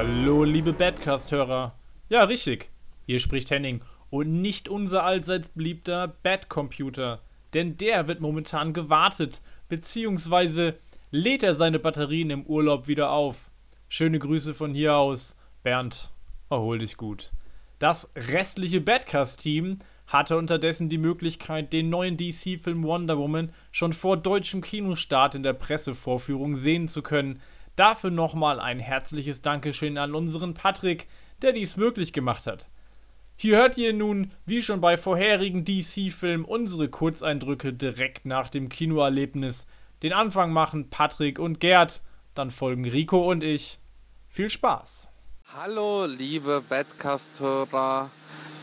Hallo, liebe Badcast-Hörer. Ja, richtig. Hier spricht Henning und nicht unser allseits beliebter Bad-Computer. Denn der wird momentan gewartet, beziehungsweise lädt er seine Batterien im Urlaub wieder auf. Schöne Grüße von hier aus. Bernd, erhol dich gut. Das restliche Badcast-Team hatte unterdessen die Möglichkeit, den neuen DC-Film Wonder Woman schon vor deutschem Kinostart in der Pressevorführung sehen zu können. Dafür nochmal ein herzliches Dankeschön an unseren Patrick, der dies möglich gemacht hat. Hier hört ihr nun, wie schon bei vorherigen DC-Filmen, unsere Kurzeindrücke direkt nach dem Kinoerlebnis. Den Anfang machen Patrick und Gerd, dann folgen Rico und ich. Viel Spaß! Hallo, liebe Badcast-Hörer.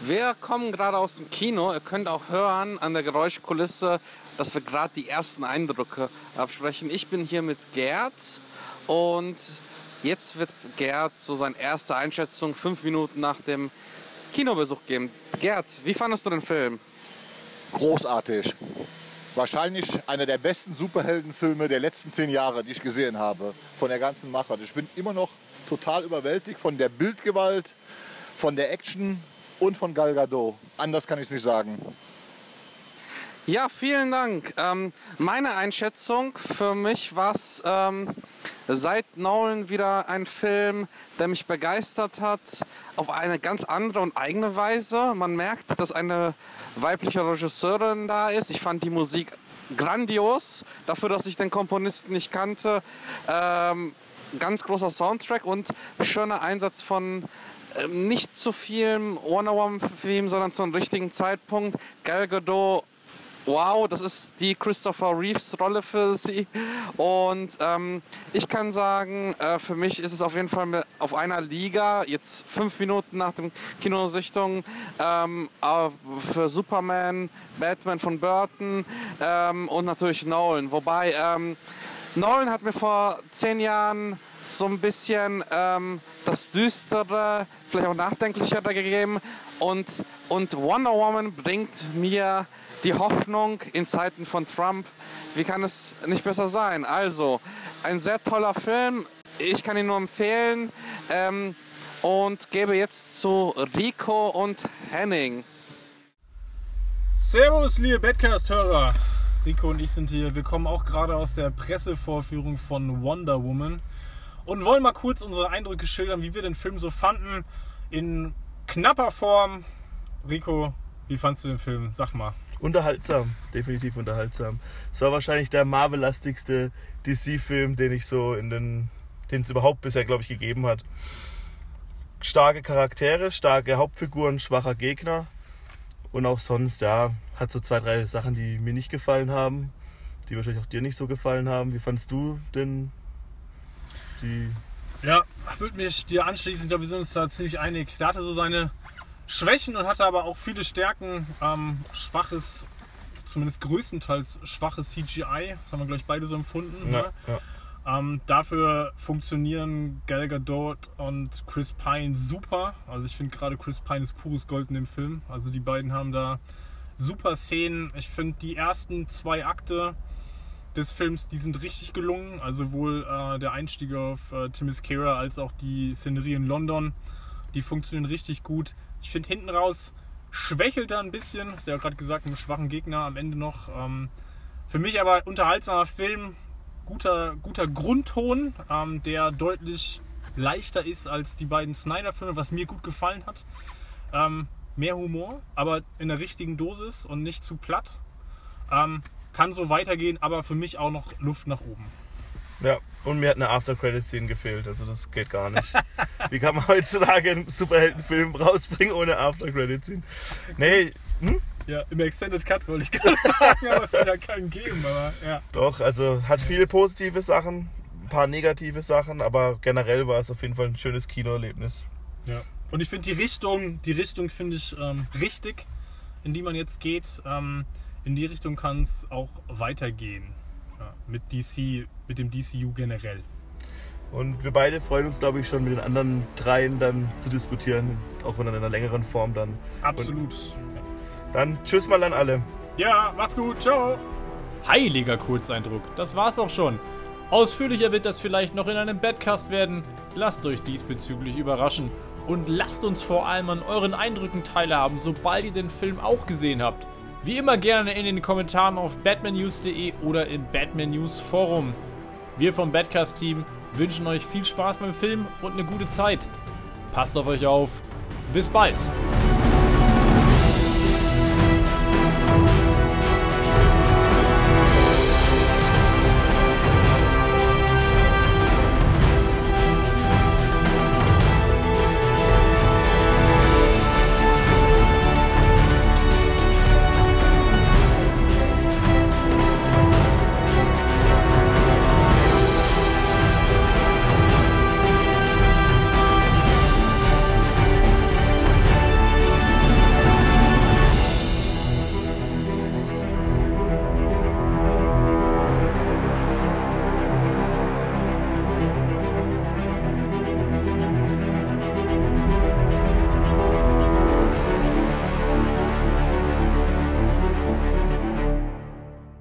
Wir kommen gerade aus dem Kino. Ihr könnt auch hören an der Geräuschkulisse, dass wir gerade die ersten Eindrücke absprechen. Ich bin hier mit Gerd und jetzt wird Gerd so seine erste Einschätzung fünf Minuten nach dem Kinobesuch geben. Gerd, wie fandest du den Film? Großartig. Wahrscheinlich einer der besten Superheldenfilme der letzten zehn Jahre, die ich gesehen habe, von der ganzen Machart. Ich bin immer noch total überwältigt von der Bildgewalt, von der Action und von Gal Gadot. Anders kann ich es nicht sagen. Ja, vielen Dank. Ähm, meine Einschätzung für mich war es ähm, seit Nolan wieder ein Film, der mich begeistert hat, auf eine ganz andere und eigene Weise. Man merkt, dass eine weibliche Regisseurin da ist. Ich fand die Musik grandios, dafür, dass ich den Komponisten nicht kannte. Ähm, ganz großer Soundtrack und schöner Einsatz von ähm, nicht zu vielem Wonder Woman-Film, sondern zu einem richtigen Zeitpunkt. Gal Gadot wow, das ist die Christopher Reeves Rolle für sie. Und ähm, ich kann sagen, äh, für mich ist es auf jeden Fall auf einer Liga, jetzt fünf Minuten nach dem Kinosichtung, ähm, für Superman, Batman von Burton ähm, und natürlich Nolan. Wobei ähm, Nolan hat mir vor zehn Jahren so ein bisschen ähm, das Düstere, vielleicht auch Nachdenklichere gegeben. Und, und Wonder Woman bringt mir die Hoffnung in Zeiten von Trump. Wie kann es nicht besser sein? Also, ein sehr toller Film. Ich kann ihn nur empfehlen. Ähm, und gebe jetzt zu Rico und Henning. Servus, liebe Badcast-Hörer. Rico und ich sind hier. Wir kommen auch gerade aus der Pressevorführung von Wonder Woman und wollen mal kurz unsere Eindrücke schildern, wie wir den Film so fanden. In knapper Form. Rico, wie fandst du den Film? Sag mal. Unterhaltsam, definitiv unterhaltsam. Es war wahrscheinlich der Marvel-lastigste DC-Film, den ich so in den, den es überhaupt bisher, glaube ich, gegeben hat. Starke Charaktere, starke Hauptfiguren, schwacher Gegner. Und auch sonst, ja, hat so zwei, drei Sachen, die mir nicht gefallen haben, die wahrscheinlich auch dir nicht so gefallen haben. Wie fandest du denn die. Ja, würde mich dir anschließen. Ich glaube, wir sind uns da ziemlich einig. Der hatte so seine Schwächen und hatte aber auch viele Stärken. Ähm, schwaches, zumindest größtenteils schwaches CGI. Das haben wir, glaube ich, beide so empfunden. Ja, ne? ja. Ähm, dafür funktionieren Gal Gadot und Chris Pine super. Also ich finde gerade Chris Pine ist pures Gold in dem Film. Also die beiden haben da super Szenen. Ich finde die ersten zwei Akte des Films, die sind richtig gelungen. Also sowohl äh, der Einstieg auf äh, Themyscira als auch die Szenerie in London. Die funktionieren richtig gut. Ich finde hinten raus schwächelt er ein bisschen. Hast du ja gerade gesagt, mit einem schwachen Gegner am Ende noch. Ähm, für mich aber unterhaltsamer Film, guter, guter Grundton, ähm, der deutlich leichter ist als die beiden Snyder-Filme, was mir gut gefallen hat. Ähm, mehr Humor, aber in der richtigen Dosis und nicht zu platt. Ähm, kann so weitergehen, aber für mich auch noch Luft nach oben. Ja, und mir hat eine After-Credit-Szene gefehlt, also das geht gar nicht. Wie kann man heutzutage einen Superheldenfilm rausbringen ohne After-Credit-Szene? Nee, hm? Ja, im Extended Cut wollte ich gerade sagen, aber es ja keinen geben, aber ja. Doch, also hat viele positive Sachen, ein paar negative Sachen, aber generell war es auf jeden Fall ein schönes Kinoerlebnis. Ja. Und ich finde die Richtung, die Richtung finde ich ähm, richtig, in die man jetzt geht. Ähm, in die Richtung kann es auch weitergehen. Ja, mit DC, mit dem DCU generell. Und wir beide freuen uns, glaube ich, schon mit den anderen dreien dann zu diskutieren, auch in einer längeren Form dann. Absolut. Und dann tschüss mal an alle. Ja, macht's gut, ciao. Heiliger Kurzeindruck, das war's auch schon. Ausführlicher wird das vielleicht noch in einem Badcast werden. Lasst euch diesbezüglich überraschen und lasst uns vor allem an euren Eindrücken teilhaben, sobald ihr den Film auch gesehen habt. Wie immer gerne in den Kommentaren auf batmannews.de oder im Batman News Forum. Wir vom Badcast Team wünschen euch viel Spaß beim Film und eine gute Zeit. Passt auf euch auf. Bis bald.